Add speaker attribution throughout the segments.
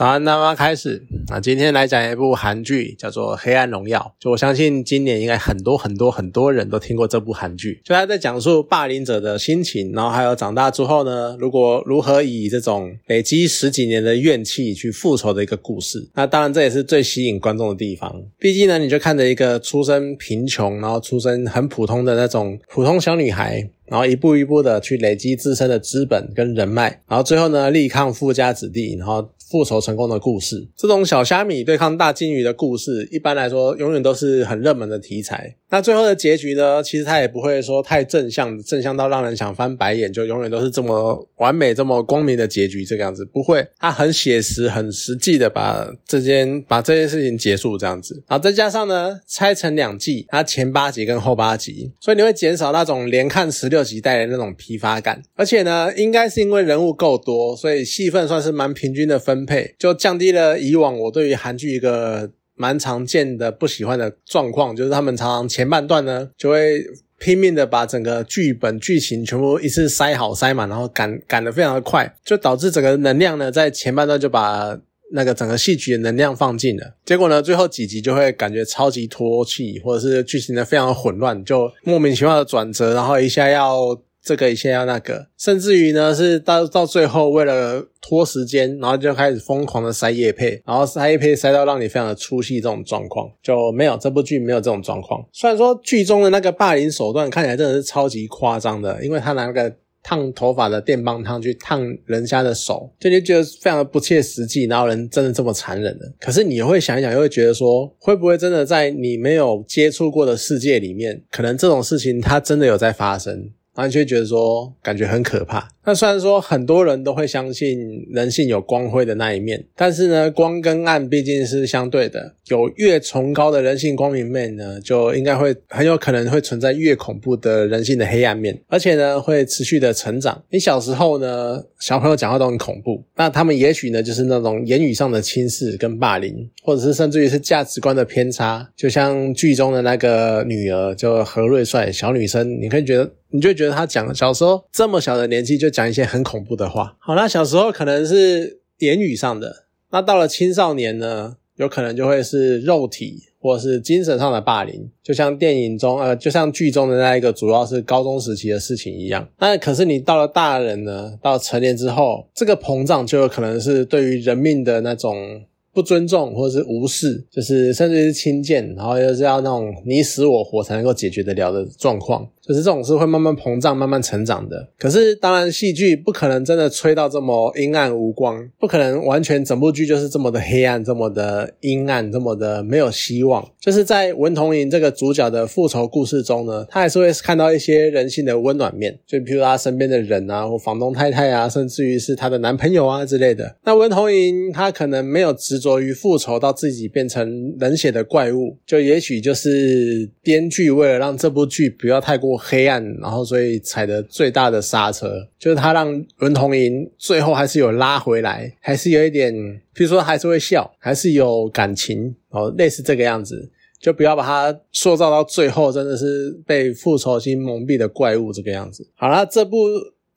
Speaker 1: 早安，大妈开始。那今天来讲一部韩剧，叫做《黑暗荣耀》。就我相信今年应该很多很多很多人都听过这部韩剧。就他在讲述霸凌者的心情，然后还有长大之后呢，如果如何以这种累积十几年的怨气去复仇的一个故事。那当然这也是最吸引观众的地方。毕竟呢，你就看着一个出身贫穷，然后出身很普通的那种普通小女孩。然后一步一步的去累积自身的资本跟人脉，然后最后呢，力抗富家子弟，然后。复仇成功的故事，这种小虾米对抗大金鱼的故事，一般来说永远都是很热门的题材。那最后的结局呢？其实它也不会说太正向，正向到让人想翻白眼，就永远都是这么完美、这么光明的结局这个样子。不会，它很写实、很实际的把这件把这件事情结束这样子。然后再加上呢，拆成两季，它前八集跟后八集，所以你会减少那种连看十六集带来那种疲乏感。而且呢，应该是因为人物够多，所以戏份算是蛮平均的。分配就降低了以往我对于韩剧一个蛮常见的不喜欢的状况，就是他们常常前半段呢就会拼命的把整个剧本剧情全部一次塞好塞满，然后赶赶得非常的快，就导致整个能量呢在前半段就把那个整个戏曲的能量放尽了，结果呢最后几集就会感觉超级拖气，或者是剧情呢非常混乱，就莫名其妙的转折，然后一下要。这个一下要那个，甚至于呢是到到最后为了拖时间，然后就开始疯狂的塞叶配，然后塞叶配塞到让你非常的出戏，这种状况就没有这部剧没有这种状况。虽然说剧中的那个霸凌手段看起来真的是超级夸张的，因为他拿那个烫头发的电棒烫去烫人家的手，就就觉得非常的不切实际，然后人真的这么残忍的？可是你会想一想，又会觉得说，会不会真的在你没有接触过的世界里面，可能这种事情它真的有在发生？然后就会觉得说，感觉很可怕。那虽然说很多人都会相信人性有光辉的那一面，但是呢，光跟暗毕竟是相对的。有越崇高的人性光明面呢，就应该会很有可能会存在越恐怖的人性的黑暗面，而且呢，会持续的成长。你小时候呢，小朋友讲话都很恐怖，那他们也许呢，就是那种言语上的轻视跟霸凌，或者是甚至于是价值观的偏差。就像剧中的那个女儿，就何瑞帅小女生，你可以觉得。你就觉得她讲小时候这么小的年纪就讲一些很恐怖的话。好那小时候可能是言语上的，那到了青少年呢，有可能就会是肉体或是精神上的霸凌，就像电影中呃，就像剧中的那一个主要是高中时期的事情一样。那可是你到了大人呢，到成年之后，这个膨胀就有可能是对于人命的那种。不尊重或者是无视，就是甚至是轻贱，然后又是要那种你死我活才能够解决得了的状况，就是这种是会慢慢膨胀、慢慢成长的。可是当然，戏剧不可能真的吹到这么阴暗无光，不可能完全整部剧就是这么的黑暗、这么的阴暗、这么的没有希望。就是在文童莹这个主角的复仇故事中呢，他还是会看到一些人性的温暖面，就比如他身边的人啊，或房东太太啊，甚至于是他的男朋友啊之类的。那文童莹他可能没有执。着于复仇到自己变成冷血的怪物，就也许就是编剧为了让这部剧不要太过黑暗，然后所以踩的最大的刹车，就是他让文童莹最后还是有拉回来，还是有一点，比如说还是会笑，还是有感情哦，类似这个样子，就不要把它塑造到最后真的是被复仇心蒙蔽的怪物这个样子。好了，这部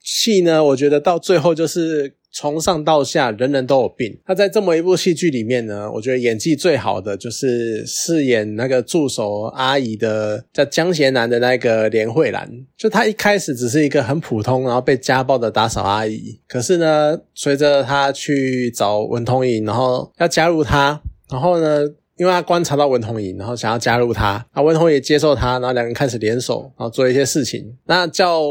Speaker 1: 戏呢，我觉得到最后就是。从上到下，人人都有病。他在这么一部戏剧里面呢，我觉得演技最好的就是饰演那个助手阿姨的叫江贤南的那个连慧兰。就她一开始只是一个很普通，然后被家暴的打扫阿姨。可是呢，随着她去找文通颖，然后要加入他，然后呢，因为他观察到文通颖，然后想要加入他，啊，文通也接受他，然后两人开始联手，然后做一些事情。那叫。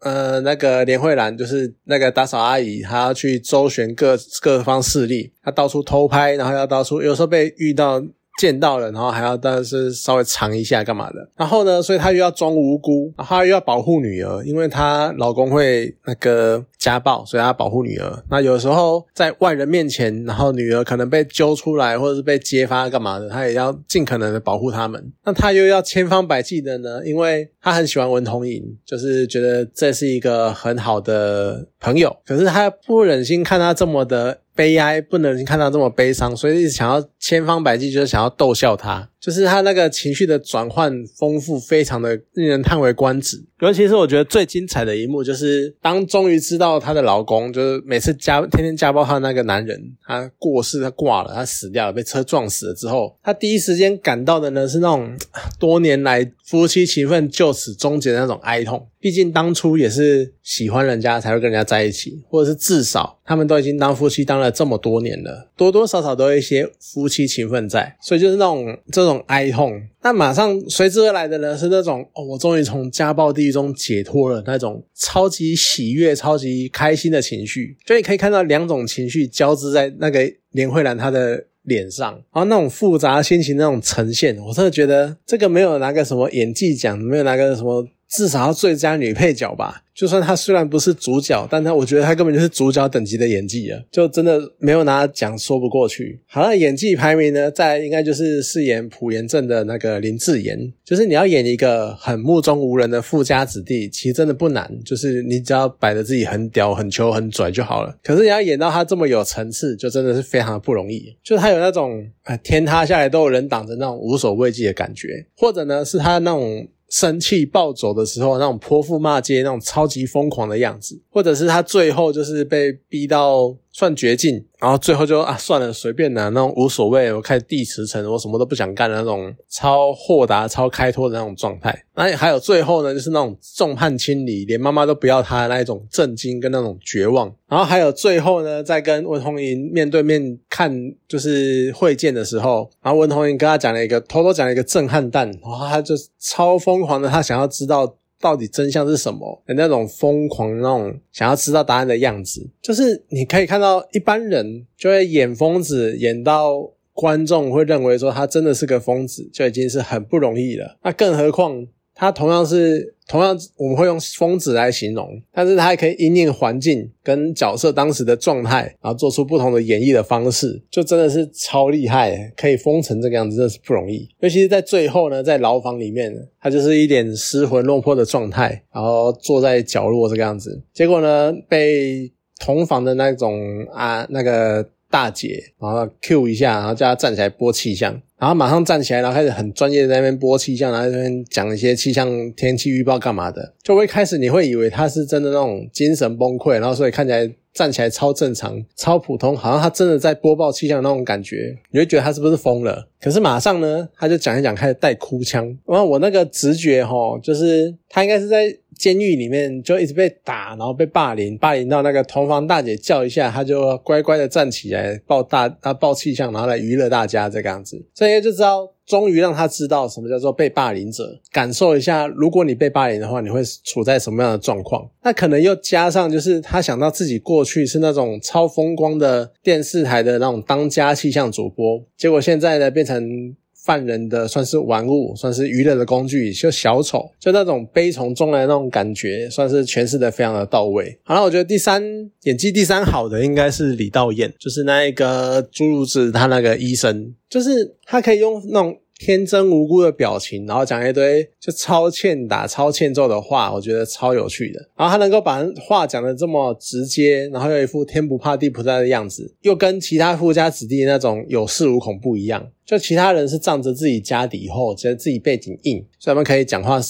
Speaker 1: 呃，那个连慧兰就是那个打扫阿姨，她要去周旋各各方势力，她到处偷拍，然后要到处，有时候被遇到。见到了，然后还要但是稍微藏一下干嘛的？然后呢，所以她又要装无辜，然后又要保护女儿，因为她老公会那个家暴，所以她保护女儿。那有时候在外人面前，然后女儿可能被揪出来，或者是被揭发干嘛的，她也要尽可能的保护他们。那她又要千方百计的呢，因为她很喜欢文童颖，就是觉得这是一个很好的朋友，可是她不忍心看她这么的。悲哀不能看到这么悲伤，所以一直想要千方百计，就是想要逗笑他。就是他那个情绪的转换丰富，非常的令人叹为观止。尤其是我觉得最精彩的一幕，就是当终于知道她的老公就是每次家天天家暴她那个男人，他过世，他挂了，他死掉了，被车撞死了之后，他第一时间感到的呢是那种多年来夫妻情分就此终结的那种哀痛。毕竟当初也是喜欢人家才会跟人家在一起，或者是至少他们都已经当夫妻当了这么多年了，多多少少都有一些夫妻情分在，所以就是那种这种哀痛。那马上随之而来的呢是那种哦，我终于从家暴地狱中解脱了，那种超级喜悦、超级开心的情绪。所以可以看到两种情绪交织在那个连慧兰她的脸上，然后那种复杂心情那种呈现，我真的觉得这个没有拿个什么演技奖，没有拿个什么。至少要最佳女配角吧。就算她虽然不是主角，但她我觉得她根本就是主角等级的演技啊，就真的没有拿奖说不过去。好了，演技排名呢，在应该就是饰演朴妍正的那个林志妍。就是你要演一个很目中无人的富家子弟，其实真的不难，就是你只要摆的自己很屌、很球、很拽就好了。可是你要演到他这么有层次，就真的是非常的不容易。就是他有那种天塌下来都有人挡着那种无所畏惧的感觉，或者呢是他那种。生气暴走的时候，那种泼妇骂街、那种超级疯狂的样子，或者是他最后就是被逼到。算绝境，然后最后就啊算了，随便拿那种无所谓，我开地驰骋，我什么都不想干的那种超豁达、超开拓的那种状态。那还有最后呢，就是那种众叛亲离，连妈妈都不要他的那一种震惊跟那种绝望。然后还有最后呢，在跟温红莹面对面看就是会见的时候，然后温童莹跟他讲了一个偷偷讲了一个震撼弹，然后他就超疯疯狂的，他想要知道。到底真相是什么？的那种疯狂、那种想要知道答案的样子，就是你可以看到一般人就会演疯子，演到观众会认为说他真的是个疯子，就已经是很不容易了。那更何况。他同样是同样，我们会用疯子来形容，但是他还可以因应环境跟角色当时的状态，然后做出不同的演绎的方式，就真的是超厉害，可以疯成这个样子，真的是不容易。尤其是在最后呢，在牢房里面，他就是一点失魂落魄的状态，然后坐在角落这个样子，结果呢，被同房的那种啊那个大姐，然后 Q 一下，然后叫他站起来播气象。然后马上站起来，然后开始很专业的在那边播气象，然后那边讲一些气象天气预报干嘛的。就会开始你会以为他是真的那种精神崩溃，然后所以看起来站起来超正常、超普通，好像他真的在播报气象那种感觉。你会觉得他是不是疯了？可是马上呢，他就讲一讲，开始带哭腔。然后我那个直觉哈，就是他应该是在。监狱里面就一直被打，然后被霸凌，霸凌到那个同房大姐叫一下，他就乖乖的站起来抱大啊抱气象，然后来娱乐大家这个样子。所以就知道，终于让他知道什么叫做被霸凌者，感受一下，如果你被霸凌的话，你会处在什么样的状况？那可能又加上就是他想到自己过去是那种超风光的电视台的那种当家气象主播，结果现在呢变成。犯人的算是玩物，算是娱乐的工具，就小丑，就那种悲从中来那种感觉，算是诠释的非常的到位。好了，我觉得第三演技第三好的应该是李道彦，就是那一个朱如子他那个医生，就是他可以用那种。天真无辜的表情，然后讲一堆就超欠打、超欠揍的话，我觉得超有趣的。然后他能够把话讲得这么直接，然后又一副天不怕地不怕的样子，又跟其他富家子弟那种有恃无恐不一样。就其他人是仗着自己家底厚，觉得自己背景硬，所以他们可以讲话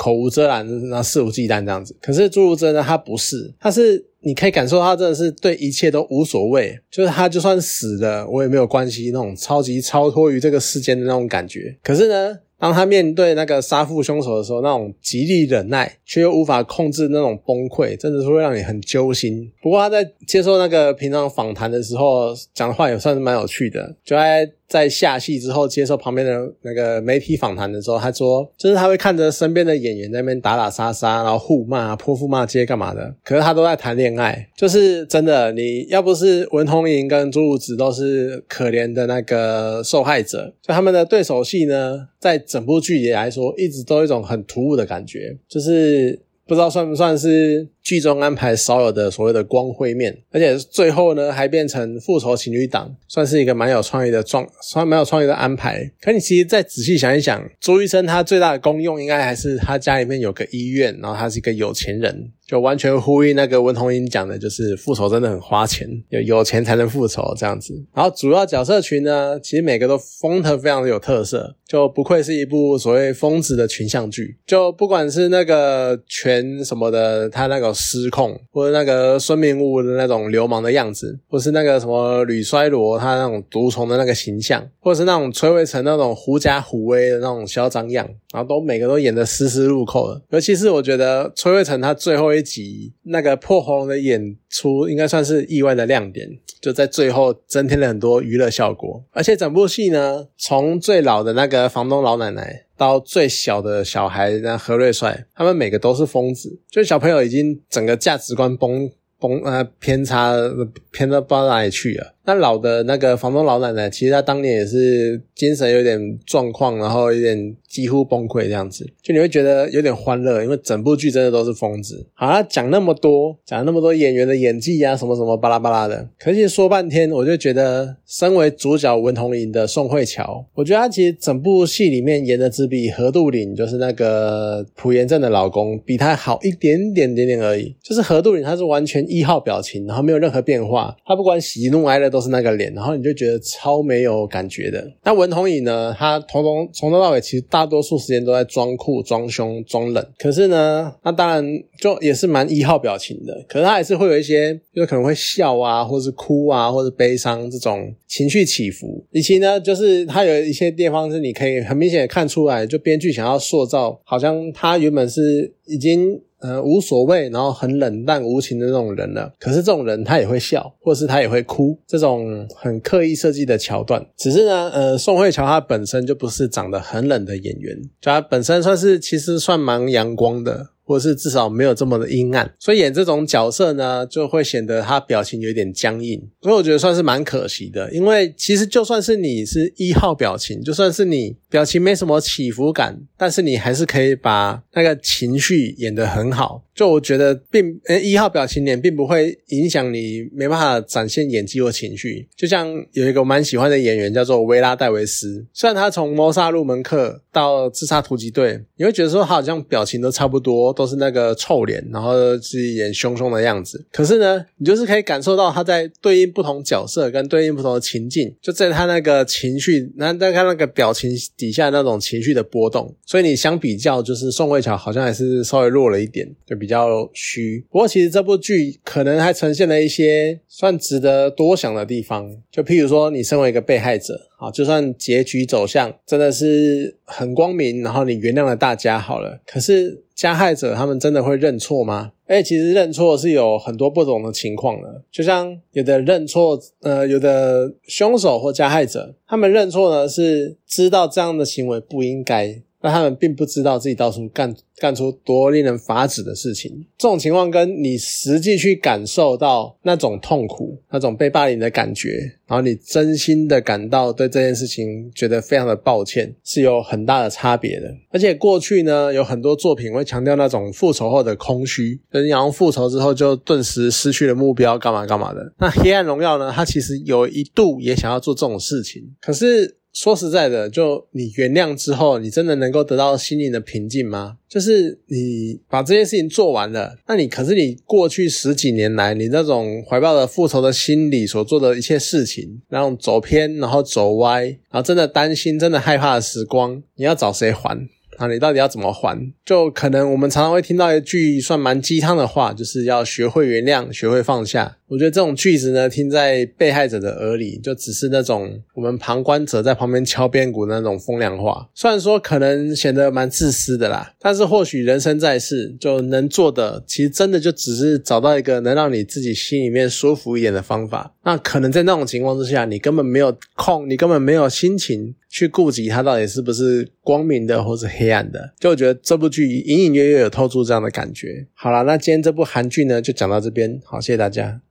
Speaker 1: 口无遮拦，那肆无忌惮这样子。可是朱如真呢，他不是，他是。你可以感受到他真的是对一切都无所谓，就是他就算死了我也没有关系那种超级超脱于这个世间的那种感觉。可是呢，当他面对那个杀父凶手的时候，那种极力忍耐却又无法控制那种崩溃，真的是会让你很揪心。不过他在接受那个平常访谈的时候讲的话也算是蛮有趣的，就在。在下戏之后接受旁边的那个媒体访谈的时候，他说，就是他会看着身边的演员在那边打打杀杀，然后互骂、泼妇骂街干嘛的。可是他都在谈恋爱，就是真的。你要不是文童莹跟朱如子都是可怜的那个受害者，就他们的对手戏呢，在整部剧里来说，一直都有一种很突兀的感觉，就是不知道算不算是。剧中安排少有的所谓的光辉面，而且最后呢还变成复仇情侣档，算是一个蛮有创意的状，算蛮有创意的安排。可你其实再仔细想一想，朱医生他最大的功用应该还是他家里面有个医院，然后他是一个有钱人。就完全呼应那个文童英讲的，就是复仇真的很花钱，有有钱才能复仇这样子。然后主要角色群呢，其实每个都风格非常的有特色，就不愧是一部所谓疯子的群像剧。就不管是那个权什么的，他那个失控，或者那个孙明悟的那种流氓的样子，或是那个什么吕衰罗他那种毒虫的那个形象，或者是那种崔伟成那种狐假虎威的那种嚣张样，然后都每个都演得丝丝入扣的。尤其是我觉得崔伟成他最后一。集那个破喉咙的演出应该算是意外的亮点，就在最后增添了很多娱乐效果。而且整部戏呢，从最老的那个房东老奶奶到最小的小孩那何瑞帅，他们每个都是疯子，就小朋友已经整个价值观崩崩呃偏差偏到不知道哪里去了。那老的那个房东老奶奶，其实她当年也是精神有点状况，然后有点几乎崩溃这样子，就你会觉得有点欢乐，因为整部剧真的都是疯子。好，讲那么多，讲那么多演员的演技啊，什么什么巴拉巴拉的，可是说半天，我就觉得身为主角文童莹的宋慧乔，我觉得她其实整部戏里面演的只比何杜岭，就是那个朴妍正的老公，比他好一点点点点而已。就是何杜岭他是完全一号表情，然后没有任何变化，他不管喜怒哀乐。都是那个脸，然后你就觉得超没有感觉的。那文童颖呢？他从从从头到尾，其实大多数时间都在装酷、装凶、装冷。可是呢，那当然就也是蛮一号表情的。可是他还是会有一些，就可能会笑啊，或是哭啊，或者悲伤这种情绪起伏。以及呢，就是他有一些地方是你可以很明显看出来，就编剧想要塑造，好像他原本是已经。呃，无所谓，然后很冷淡无情的那种人了。可是这种人他也会笑，或是他也会哭，这种很刻意设计的桥段。只是呢，呃，宋慧乔她本身就不是长得很冷的演员，就她本身算是其实算蛮阳光的。或是至少没有这么的阴暗，所以演这种角色呢，就会显得他表情有点僵硬，所以我觉得算是蛮可惜的。因为其实就算是你是一号表情，就算是你表情没什么起伏感，但是你还是可以把那个情绪演得很好。就我觉得，并呃一号表情脸并不会影响你没办法展现演技或情绪。就像有一个我蛮喜欢的演员叫做维拉戴维斯，虽然他从谋杀入门课到自杀突击队，你会觉得说他好像表情都差不多。都是那个臭脸，然后是演凶凶的样子。可是呢，你就是可以感受到他在对应不同角色跟对应不同的情境，就在他那个情绪，那在他那个表情底下那种情绪的波动。所以你相比较，就是宋慧乔好像还是稍微弱了一点，就比较虚。不过其实这部剧可能还呈现了一些算值得多想的地方，就譬如说，你身为一个被害者。啊，就算结局走向真的是很光明，然后你原谅了大家好了，可是加害者他们真的会认错吗？哎，其实认错是有很多不同的情况的，就像有的认错，呃，有的凶手或加害者，他们认错呢是知道这样的行为不应该。那他们并不知道自己到处干干出多令人发指的事情，这种情况跟你实际去感受到那种痛苦、那种被霸凌的感觉，然后你真心的感到对这件事情觉得非常的抱歉，是有很大的差别的。而且过去呢，有很多作品会强调那种复仇后的空虚，人然后复仇之后就顿时失去了目标，干嘛干嘛的。那《黑暗荣耀》呢，它其实有一度也想要做这种事情，可是。说实在的，就你原谅之后，你真的能够得到心灵的平静吗？就是你把这件事情做完了，那你可是你过去十几年来，你那种怀抱着复仇的心理所做的一切事情，然后走偏，然后走歪，然后真的担心、真的害怕的时光，你要找谁还？那，你到底要怎么还？就可能我们常常会听到一句算蛮鸡汤的话，就是要学会原谅，学会放下。我觉得这种句子呢，听在被害者的耳里，就只是那种我们旁观者在旁边敲边鼓的那种风凉话。虽然说可能显得蛮自私的啦，但是或许人生在世，就能做的，其实真的就只是找到一个能让你自己心里面舒服一点的方法。那可能在那种情况之下，你根本没有空，你根本没有心情去顾及它到底是不是光明的或是黑暗的。就我觉得这部剧隐隐约约有透出这样的感觉。好了，那今天这部韩剧呢，就讲到这边。好，谢谢大家。